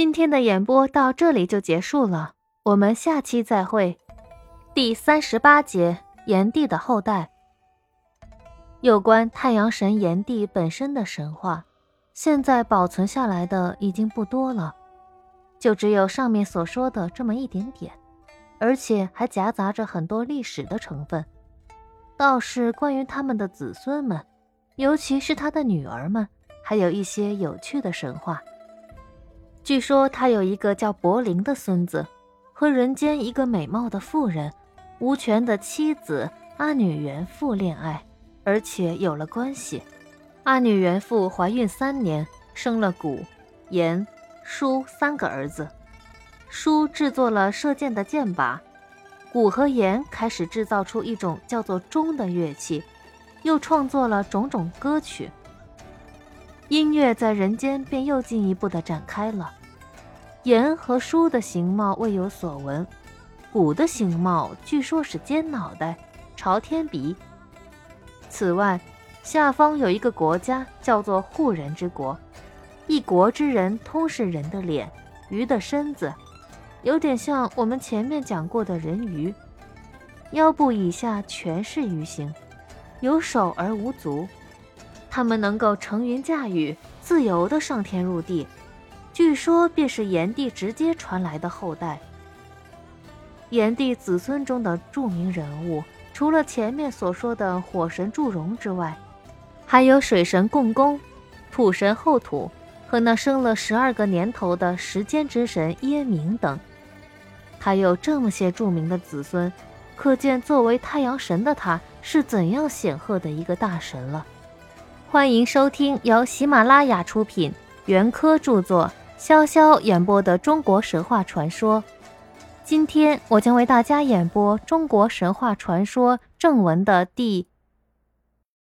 今天的演播到这里就结束了，我们下期再会。第三十八节：炎帝的后代。有关太阳神炎帝本身的神话，现在保存下来的已经不多了，就只有上面所说的这么一点点，而且还夹杂着很多历史的成分。倒是关于他们的子孙们，尤其是他的女儿们，还有一些有趣的神话。据说他有一个叫柏林的孙子，和人间一个美貌的妇人无权的妻子阿女元妇恋爱。而且有了关系，阿女元妇怀孕三年，生了谷、炎、叔三个儿子。叔制作了射箭的箭靶，谷和炎开始制造出一种叫做钟的乐器，又创作了种种歌曲。音乐在人间便又进一步的展开了。言和书的形貌未有所闻，谷的形貌据说是尖脑袋、朝天鼻。此外，下方有一个国家叫做护人之国，一国之人通是人的脸、鱼的身子，有点像我们前面讲过的人鱼，腰部以下全是鱼形，有手而无足。他们能够乘云驾雨，自由的上天入地，据说便是炎帝直接传来的后代。炎帝子孙中的著名人物。除了前面所说的火神祝融之外，还有水神共工、土神后土和那生了十二个年头的时间之神耶明等。他有这么些著名的子孙，可见作为太阳神的他是怎样显赫的一个大神了。欢迎收听由喜马拉雅出品、袁科著作、潇潇演播的中国神话传说。今天我将为大家演播《中国神话传说》正文的第